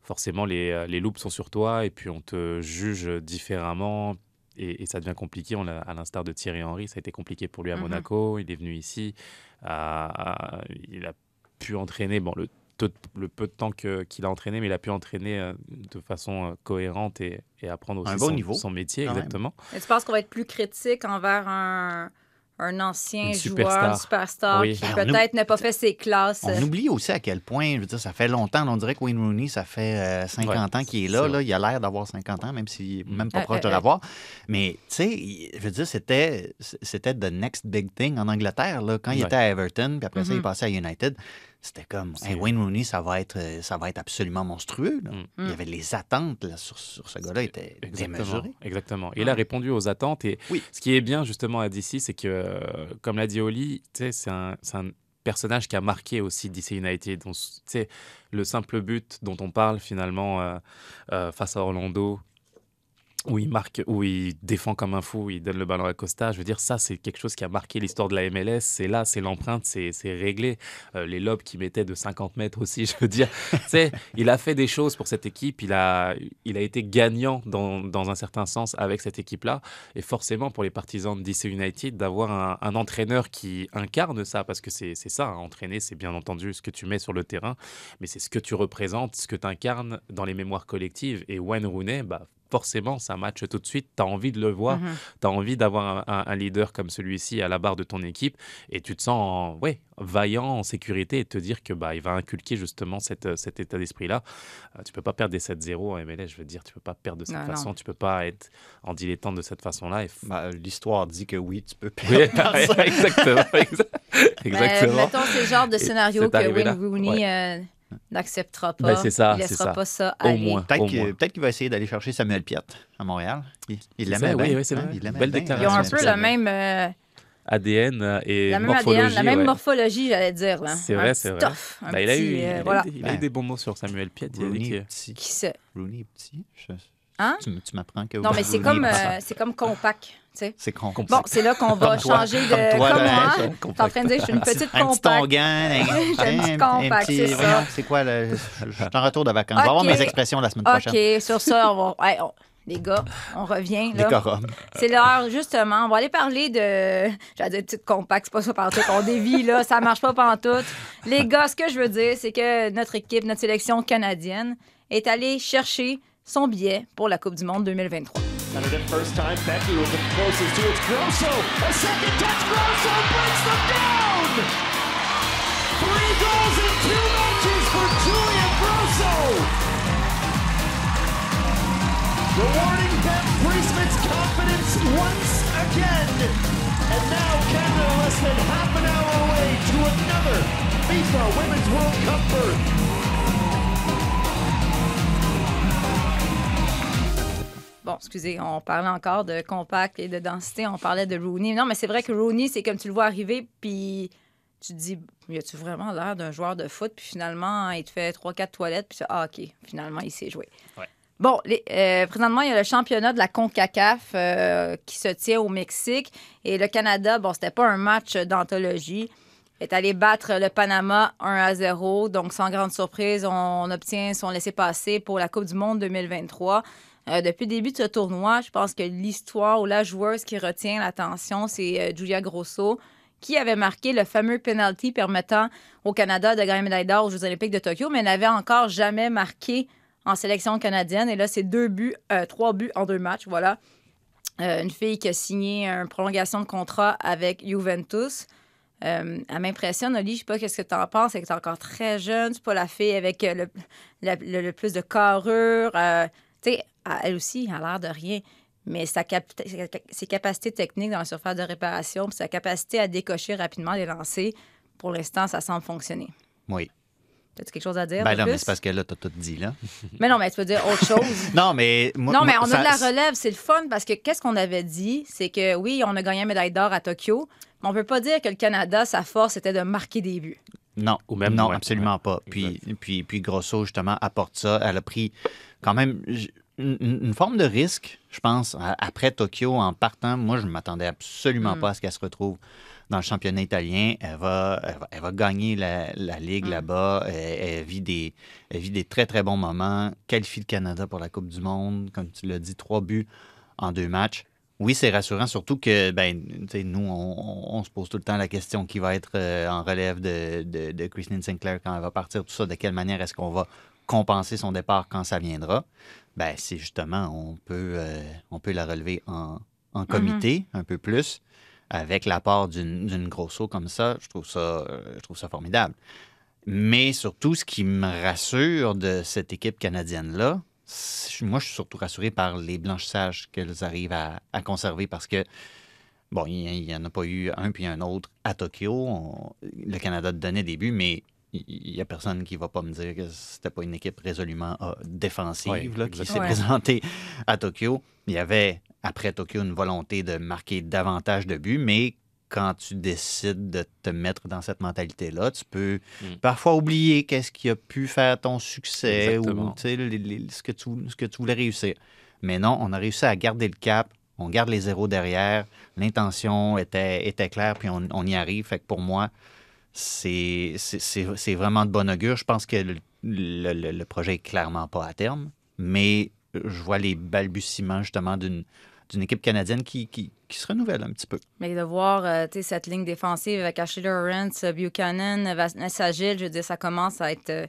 forcément les, euh, les loupes sont sur toi et puis on te juge différemment et, et ça devient compliqué. On l'a- à l'instar de Thierry Henry, ça a été compliqué pour lui à Mhm. Monaco. Il est venu ici, il a pu entraîner bon, le, peu- le peu de temps qu'il a entraîné, mais il a pu entraîner euh, de façon euh, cohérente et, et apprendre aussi Un bon son, niveau, son métier exactement. Et tu penses qu'on va être plus critique envers un, un ancien joueur, superstar. une superstar, Oui. qui Ben, peut-être n'a pas fait ses classes? On oublie aussi à quel point, je veux dire, ça fait longtemps. on dirait que Wayne Rooney, ça fait euh, 50 ans qu'il est là, là. Il a l'air d'avoir 50 ans, même s'il n'est même pas Euh, proche euh, de euh. l'avoir. Mais, tu sais, je veux dire, c'était, c'était the next big thing en Angleterre. Là. Quand il était à Everton, puis après ça, il Mhm. passait à United, c'était comme, hey, Wayne Rooney, ça va être, euh, ça va être absolument monstrueux. là. Mm. Il y avait les attentes là, sur, sur ce gars-là étaient Exactement. démesurées. Exactement. Et il a répondu aux attentes. Et Oui. ce qui est bien justement à DC, c'est que, euh, comme l'a dit Oli, c'est un, c'est un personnage qui a marqué aussi DC United. Donc, le simple but dont on parle finalement euh, euh, face à Orlando, où il marque, où il défend comme un fou, il donne le ballon à Costa. Je veux dire, ça, c'est quelque chose qui a marqué l'histoire de la MLS. C'est là, c'est l'empreinte, c'est c'est réglé. Euh, les lobes qu'il mettait de 50 mètres aussi, je veux dire. sais, il a fait des choses pour cette équipe. Il a, il a été gagnant dans, dans un certain sens avec cette équipe-là. Et forcément, pour les partisans de DC United, d'avoir un, entraîneur qui incarne ça, parce que c'est c'est ça, hein, entraîner, c'est bien entendu ce que tu mets sur le terrain, mais c'est ce que tu représentes, ce que tu incarnes dans les mémoires collectives. Et Wayne Rooney, bah, forcément, ça match tout de suite. Tu as envie de le voir, Mhm. tu as envie d'avoir un, leader comme celui-ci à la barre de ton équipe, et tu te sens en- ouais, vaillant, en sécurité, et te dire que bah, il va inculquer justement cette, cet état d'esprit-là. Euh, tu peux pas perdre des 7-0 en MLS, je veux dire, tu peux pas perdre de cette Non, non. façon, tu peux pas être en dilettante de cette façon-là. F- Ben, L'histoire dit que oui, tu peux Oui, perdre par ça. exactement. exa- Mais, exactement. mettons, c'est le genre de scénario que Wayne. Rooney Ouais. euh, n'acceptera pas. Ben, c'est ça, Il c'est laissera ça. pas ça Au aller. moins. Peut-être Au que- moins. peut-être qu'il va essayer d'aller chercher Samuel Piet à Montréal. Il, il C'est l'aimait ça, oui, bien, oui, c'est hein, vrai. il l'aimait Belle bien. déclaration. Ils ont un c'est peu le même, euh, ADN euh, et la même morphologie. ADN, la même ouais. morphologie, j'allais dire. là. C'est vrai, c'est vrai. stuff, un Bah, il a eu, euh, il voilà. des- il a eu Ben, des bons mots sur Samuel Piet. Il a dit Rooney que- est petit. Qui sait? Rooney est petit. Je- Hein? Tu, m'apprends que Non, mais c'est Rooney comme, est petit. euh, c'est comme compact. C'est con. Bon, c'est là qu'on va toi. changer de. Comme toi, comme là, moi. ça. T'es en train de dire, je suis une petite un petit tongan, un, petit compact, c'est ça. voyons, C'est quoi le. Je suis en retour de vacances. Je vais avoir mes expressions la semaine prochaine. OK, sur ça, on va- hey, on- les gars, on revient. Là. C'est l'heure, justement. On va aller parler de. J'allais dire petite compact, c'est pas ça partout qu'on dévie, là. Ça marche pas pantoute. Les gars, ce que je veux dire, c'est que notre équipe, notre sélection canadienne, est allée chercher son billet pour la Coupe du Monde 2023. Under the first time, Becky was the closest to its Grosso. A second touch, Grosso breaks them down! Three goals in two matches for Julian Grosso! Rewarding Ben Priestman's confidence once again. And now Canada less than half an hour away to another FIFA Women's World Cup berth. Bon, excusez, on parlait encore de compact et de densité. On parlait de Rooney. Non, mais c'est vrai que Rooney, c'est comme tu le vois arriver, puis tu te dis, y a-tu vraiment l'air d'un joueur de foot? Puis finalement, il te fait 3-4 toilettes, puis tu ah, OK, finalement, il sait jouer. Ouais. Bon, les- euh, présentement, il y a le championnat de la CONCACAF euh, qui se tient au Mexique. Et le Canada, bon, c'était pas un match d'anthologie. est allé battre le Panama 1 à 0. Donc, sans grande surprise, on obtient son laissez-passer pour la Coupe du Monde 2023. Euh, depuis le début de ce tournoi, je pense que l'histoire ou la joueuse qui retient l'attention, c'est euh, Julia Grosso, qui avait marqué le fameux penalty permettant au Canada de gagner la médaille d'or aux Jeux olympiques de Tokyo, mais n'avait encore jamais marqué en sélection canadienne. Et là, c'est deux buts, euh, trois buts en deux matchs. Voilà. Une fille qui a signé une prolongation de contrat avec Juventus. Euh, elle m'impressionne, Oli. Je sais pas qu'est-ce que tu en penses? Elle est encore très jeune. C'est pas la fille avec le, le- plus de carrure. Tu sais, elle aussi, elle a l'air de rien. Mais sa cap- ses capacités techniques dans la surface de réparation, puis sa capacité à décocher rapidement les lancers, pour l'instant, ça semble fonctionner. Oui. As-tu quelque chose à dire Ben là, mais c'est parce que là, t'as tout dit, là. Mais non, mais tu peux dire autre chose. Non, mais... moi- non, mais moi, on a de la relève, c'est le fun parce que qu'est-ce qu'on avait dit? C'est que oui, on a gagné une médaille d'or à Tokyo, mais on peut pas dire que le Canada, sa force, c'était de marquer des buts. Non, Ou même, non, ouais, absolument ouais, pas. Puis, puis, puis Grosso, justement, apporte ça. Elle a pris quand même une, forme de risque, je pense, après Tokyo, en partant. Moi, je ne m'attendais absolument Mm. pas à ce qu'elle se retrouve dans le championnat italien. Elle va, elle va, elle va gagner la, la Ligue Mm. là-bas. Elle, elle vit des, elle vit des très, très bons moments. Qualifie le Canada pour la Coupe du Monde. Comme tu l'as dit, trois buts en deux matchs. Oui, c'est rassurant, surtout que ben, nous, on, on- on se pose tout le temps la question qui va être euh, en relève de, de, de Christine Sinclair quand elle va partir, tout ça, de quelle manière est-ce qu'on va compenser son départ quand ça viendra? Ben, c'est justement, on peut, euh, on peut la relever en, en comité un peu plus, avec l'apport d'une d'une grosse eau comme ça. Je trouve ça, euh, je trouve ça formidable. Mais surtout, ce qui me rassure de cette équipe canadienne-là, moi, je suis surtout rassuré par les blanchissages qu'elles arrivent à, à conserver parce que, bon, il n'y en a pas eu un puis un autre à Tokyo. On- le Canada donnait des buts, mais il n'y a personne qui va pas me dire que c'était pas une équipe résolument euh, défensive là, qui s'est. Ouais. présentée à Tokyo. Il y avait, après Tokyo, une volonté de marquer davantage de buts, mais quand tu décides de te mettre dans cette mentalité-là, tu peux Mm. parfois oublier qu'est-ce qui a pu faire ton succès Exactement. ou les- les- ce, que tu, ce que tu voulais réussir. Mais non, on a réussi à garder le cap, on garde les zéros derrière, l'intention était, était claire, puis on, on y arrive. Fait que pour moi, c'est vraiment de bon augure. Je pense que le, le- le- projet est clairement pas à terme, mais je vois les balbutiements justement d'une d'une équipe canadienne qui, qui, qui se renouvelle un petit peu. Mais de voir euh, cette ligne défensive avec Ashley Lawrence, euh, Buchanan, Vanessa Gilles, je veux dire, ça commence à être euh,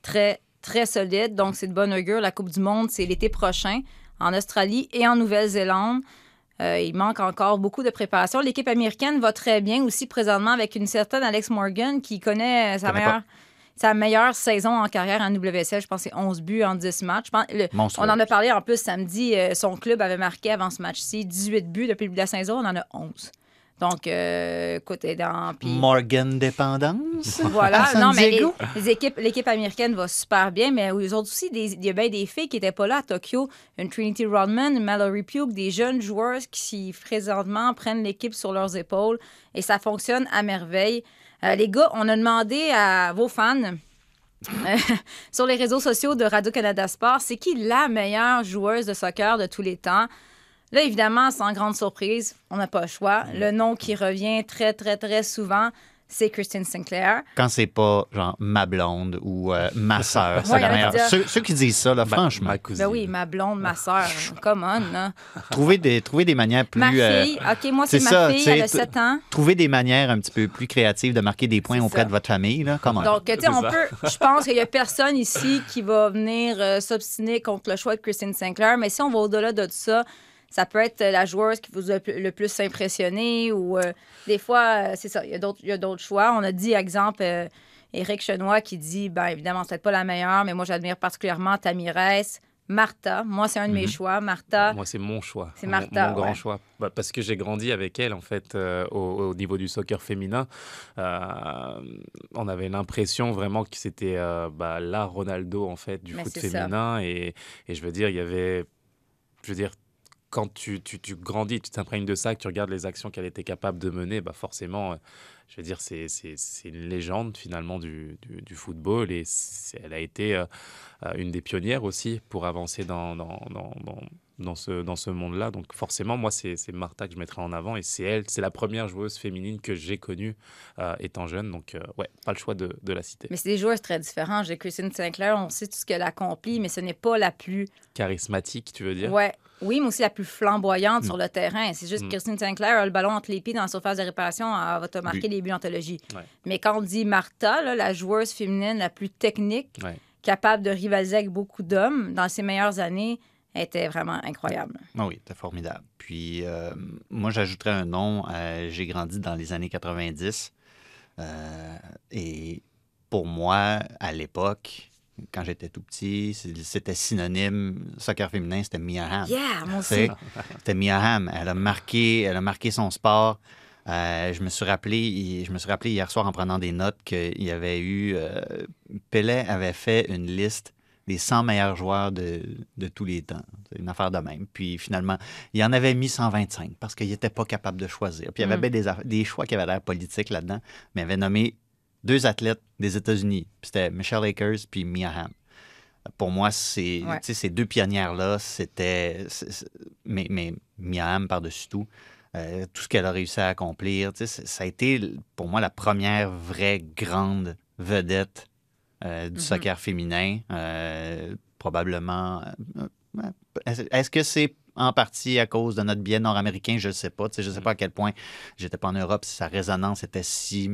très, très solide. Donc, c'est de bon augure. La Coupe du Monde, c'est l'été prochain en Australie et en Nouvelle-Zélande. Euh, il manque encore beaucoup de préparation. L'équipe américaine va très bien aussi présentement avec une certaine Alex Morgan qui connaît sa meilleure, sa meilleure saison en carrière en WSL. Je pense que c'est 11 buts en 10 matchs. Je pense- le- Monstrueux. on en a parlé en plus samedi. euh, son club avait marqué avant ce match-ci 18 buts depuis le début de la saison. On en a 11. Donc, euh, écoute, dans. puis- Morgan Dépendance. voilà, non, mais les, Diego. les équipes, l'équipe américaine va super bien, mais eux autres aussi, des- il y a bien des filles qui n'étaient pas là à Tokyo. Une Trinity Rodman, une Mallory Pugh, des jeunes joueurs qui, présentement, prennent l'équipe sur leurs épaules et ça fonctionne à merveille. Euh, les gars, on a demandé à vos fans euh, sur les réseaux sociaux de Radio-Canada Sport, c'est qui la meilleure joueuse de soccer de tous les temps? Là, évidemment, sans grande surprise, on n'a pas le choix. Le nom qui revient très, très, très souvent, c'est Christine Sinclair. Quand c'est pas genre ma blonde ou euh, ma sœur, c'est Ouais, la meilleure. Ceux, ceux qui disent ça, là, Ma- franchement, ma cousine. Ben oui, ma blonde, ma soeur, come on. là. trouver des, trouver des manières plus. Ma euh, fille, OK, moi, c'est ma ça, fille, elle a t- 7 ans. trouver des manières un petit peu plus créatives de marquer des points auprès ça. de votre famille. Là. Comment? Donc, tu sais, on ça. peut. Je pense qu'il n'y a personne ici qui va venir euh, s'obstiner contre le choix de Christine Sinclair. Mais si on va au-delà de tout ça, ça peut être la joueuse qui vous a le plus impressionné ou euh, des fois, euh, c'est ça, il y a d'autres- il y a d'autres choix. On a dit, exemple, euh, Éric Chenois qui dit, ben évidemment, c'est peut-être pas la meilleure, mais moi, j'admire particulièrement Tamires, Martha. Moi, c'est un de mes Mhm. choix. Martha. Moi, c'est mon choix. C'est Mon- Martha, Mon, grand ouais. choix. Bah, parce que j'ai grandi avec elle, en fait, euh, au, au niveau du soccer féminin. Euh, on avait l'impression vraiment que c'était euh, bah, la Ronaldo, en fait, du Mais foot féminin. Et, et je veux dire, il y avait. Je veux dire. Quand tu, tu, tu grandis, tu t'imprègnes de ça, que tu regardes les actions qu'elle était capable de mener, bah forcément, euh, je veux dire, c'est c'est- c'est une légende finalement du, du, du football et elle a été euh, euh, une des pionnières aussi pour avancer dans, dans, dans, dans, dans ce, dans ce monde-là. Donc forcément, moi, c'est c'est Martha que je mettrai en avant et c'est elle, c'est la première joueuse féminine que j'ai connue euh, étant jeune. Donc ouais, pas le choix de, de la citer. Mais c'est des joueuses très différents. J'ai Christine Sinclair, on sait tout ce qu'elle accomplit, mais ce n'est pas la plus Charismatique, tu veux dire? Ouais. Oui, mais aussi la plus flamboyante sur le terrain. C'est juste Mm. que Christine Sinclair a le ballon entre les pieds dans la surface de réparation, elle va te marquer But. les buts. Ouais. Mais quand on dit Martha, là, la joueuse féminine la plus technique, Ouais. capable de rivaliser avec beaucoup d'hommes dans ses meilleures années, était vraiment incroyable. Ah oui, c'était formidable. Puis euh, moi, j'ajouterais un nom. euh, J'ai grandi dans les années 90. euh, et pour moi, à l'époque, quand j'étais tout petit, c'était synonyme. Soccer féminin, c'était Mia Hamm. Yeah, aussi. C'était Mia Hamm. Elle a marqué, elle a marqué son sport. Euh, je me suis rappelé, je me suis rappelé hier soir en prenant des notes qu'il y avait eu euh, Pelé avait fait une liste des 100 meilleurs joueurs de, de tous les temps. C'est une affaire de même. Puis finalement, il en avait mis 125 parce qu'il n'était pas capable de choisir. Puis il y avait Mm. bien des, des choix qui avaient l'air politiques là-dedans, mais il avait nommé deux athlètes des États-Unis. C'était Michelle Akers puis Mia Hamm. Pour moi, c'est, Ouais. ces deux pionnières-là, c'était. Mais, mais Mia Hamm, par-dessus tout, euh, tout ce qu'elle a réussi à accomplir, ça a été pour moi la première vraie grande vedette euh, du Mhm. soccer féminin. Euh, probablement. Est-ce que c'est en partie à cause de notre biais nord-américain? Je ne sais pas. Tu sais, Je ne sais pas à quel point j'étais pas en Europe, si sa résonance était si,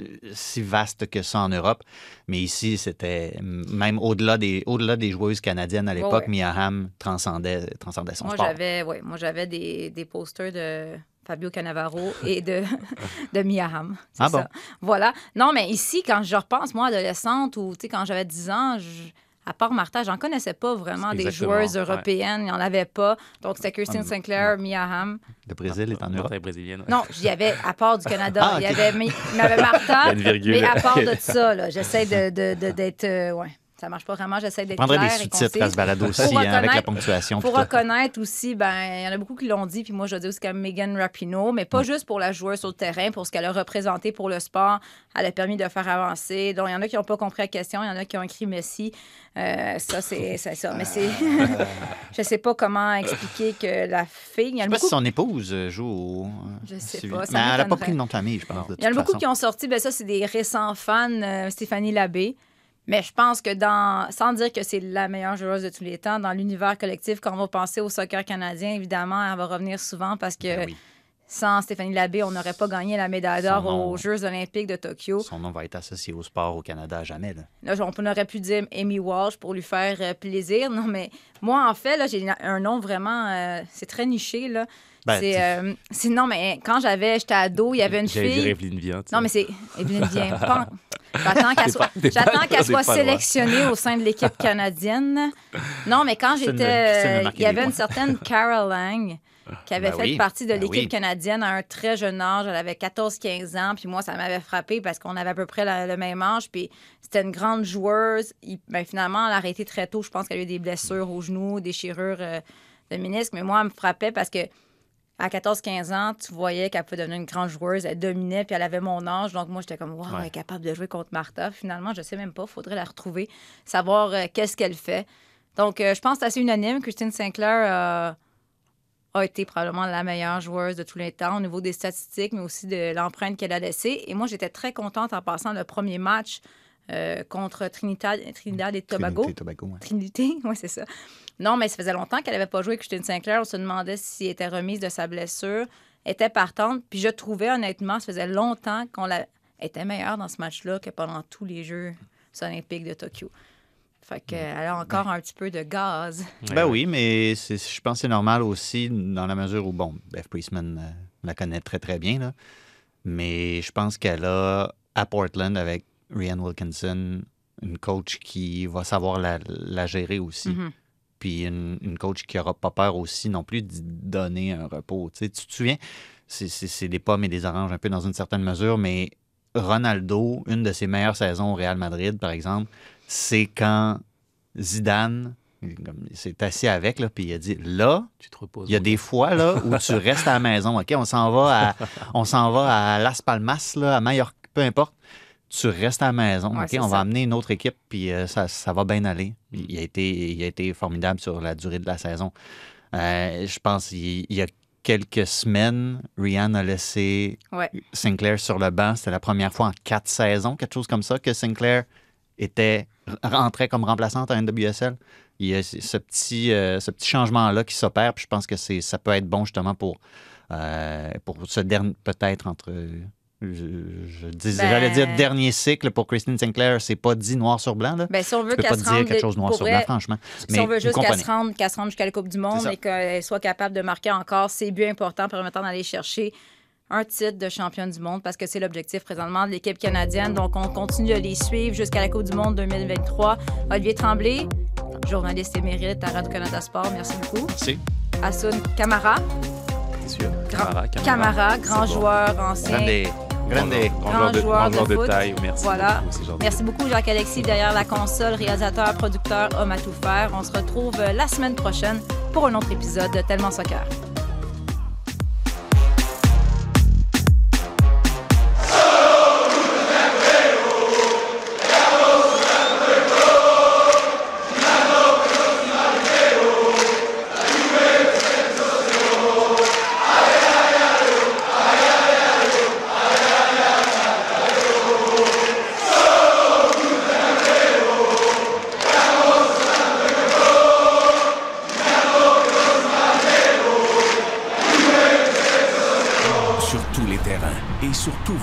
euh, si vaste que ça en Europe. Mais ici, c'était même au-delà des, au-delà des joueuses canadiennes à l'époque, ouais. Mia Hamm transcendait, transcendait son Moi, sport. j'avais ouais, moi, j'avais des, des posters de Fabio Cannavaro et de, de Mia Hamm. C'est Ah bon? ça. Voilà. Non, mais ici, quand je repense, moi, adolescente, ou tu sais, quand j'avais 10 ans, je- à part Martha, j'en connaissais pas vraiment des joueuses ouais. européennes. Il n'y en avait pas. Donc, c'était Christine Ah, Sinclair, Mia Hamm. Le Brésil est en Europe. Brésilienne. ouais. Non, il y avait, à part du Canada, Ah, il y avait, Mi- il y avait Martha. Mais à part de ça, là, j'essaie de, de- de- d'être. euh, ouais, ça marche pas vraiment. J'essaie Je d'être des claire et sous-titres à ce balado aussi, hein, avec la ponctuation. Pour reconnaître aussi, ben, il y en a beaucoup qui l'ont dit, puis moi je dis aussi comme Megan Rapinoe, mais pas juste pour la joueuse sur le terrain, pour ce qu'elle a représenté pour le sport. Elle a permis de faire avancer. Donc, il y en a qui n'ont pas compris la question, il y en a qui ont écrit Messi. Euh, ça, c'est ça. Mais c'est. je sais pas comment expliquer que la fille. Il y Je sais pas beaucoup si son épouse euh, joue au. Je sais pas, ça Mais elle n'a pas pris le nom de famille, je pense. Il y en a beaucoup façon. qui ont sorti, ben ça, c'est des récents fans, euh, Stéphanie Labbé. Mais je pense que dans, sans dire que c'est la meilleure joueuse de tous les temps, dans l'univers collectif, quand on va penser au soccer canadien, évidemment, elle va revenir souvent parce que Ben oui. sans Stéphanie Labbé, on n'aurait pas gagné la médaille d'or aux Jeux olympiques de Tokyo. Son nom va être associé au sport au Canada à jamais. Là. Là, on aurait pu dire Amy Walsh pour lui faire euh, plaisir. Non, mais moi, en fait, là, j'ai un nom vraiment... euh, c'est très niché, là. Ben, c'est, euh, c'est- non, mais quand j'avais, j'étais ado, il y avait une fille... dire Evelyne tu Non, mais c'est. Evelyne. Pas- J'attends qu'elle soit, j'attends qu'elle sélectionnée au sein de l'équipe canadienne. Non, mais quand j'étais. Il y avait une certaine Carol Lang qui avait Ben fait oui, partie de ben l'équipe oui. canadienne à un très jeune âge. Elle avait 14-15 ans. Puis moi, ça m'avait frappé parce qu'on avait à peu près la- le même âge. Puis c'était une grande joueuse. Il- ben, finalement, elle a arrêté très tôt. Je pense qu'elle a eu des blessures aux genoux, déchirures euh, de ménisque. Mais moi, elle me frappait parce que à 14-15 ans, tu voyais qu'elle pouvait devenir une grande joueuse. Elle dominait, puis elle avait mon âge. Donc, moi, j'étais comme, wow, elle est capable de jouer contre Martha. Finalement, je sais même pas. faudrait la retrouver, savoir euh, qu'est-ce qu'elle fait. Donc, euh, je pense que c'est assez unanime. Christine Sinclair euh, a été probablement la meilleure joueuse de tous les temps au niveau des statistiques, mais aussi de l'empreinte qu'elle a laissée. Et moi, j'étais très contente en passant le premier match euh, contre Trinidad, Trinidad et Tobago. Trinité, Tobago, ouais. Trinité, oui, c'est ça. Non, mais ça faisait longtemps qu'elle n'avait pas joué avec Christine Sinclair. On se demandait si elle était remise de sa blessure, était partante. Puis je trouvais honnêtement, ça faisait longtemps qu'on la... elle était meilleure dans ce match-là que pendant tous les Jeux olympiques de Tokyo. Fait qu'elle a encore un petit peu de gaz. Ben oui, mais c'est- je pense que c'est normal aussi dans la mesure où, bon, Beth Priestman euh, la connaît très, très bien, là. mais je pense qu'elle a, à Portland, avec Rianne Wilkinson, une coach qui va savoir la, la gérer aussi. Mhm. Puis une, une coach qui n'aura pas peur aussi non plus d'y donner un repos. Tu, sais, tu te souviens, c'est- des pommes et des oranges un peu dans une certaine mesure, mais Ronaldo, une de ses meilleures saisons au Real Madrid, par exemple, c'est quand Zidane s'est assis avec, là, puis il a dit là, Tu te reposes. il y a des fois là, où tu restes à la maison. OK, on s'en va à, on s'en va à Las Palmas, là, à Mallorca, peu importe. Tu restes à la maison. Ouais, on ça. va amener une autre équipe, puis euh, ça, ça va bien aller. Il a, été, il a été formidable sur la durée de la saison. Euh, je pense qu'il il y a quelques semaines, Rihanna a laissé Ouais. Sinclair sur le banc. C'était la première fois en quatre saisons, quelque chose comme ça, que Sinclair était rentrait comme remplaçante à NWSL. Il y a ce petit, euh, ce petit changement-là qui s'opère, puis je pense que ça peut être bon justement pour, pour ce dernier, peut-être entre Je, je dis- Ben- J'allais dire dernier cycle pour Christine Sinclair, c'est pas dit noir sur blanc. Là. Ben, si on veut tu peux qu'elle pas se dire rende quelque chose noir sur vrai, blanc, franchement. Si on veut juste qu'elle se rende, qu'elle se rende jusqu'à la Coupe du Monde et qu'elle soit capable de marquer encore ses buts importants permettant d'aller chercher un titre de championne du monde parce que c'est l'objectif présentement de l'équipe canadienne. Donc, on continue de les suivre jusqu'à la Coupe du monde 2023. Olivier Tremblay, journaliste émérite à Radio-Canada Sport, merci beaucoup. Merci. Assun Camara, grand, Camara, Camara, grand joueur ancien. Grande. Grande. Grand, de, joueur de de taille. Merci Voilà. beaucoup. Merci beaucoup, Jacques-Alexis, derrière la console, réalisateur, producteur, homme à tout faire. On se retrouve la semaine prochaine pour un autre épisode de Tellement Soccer.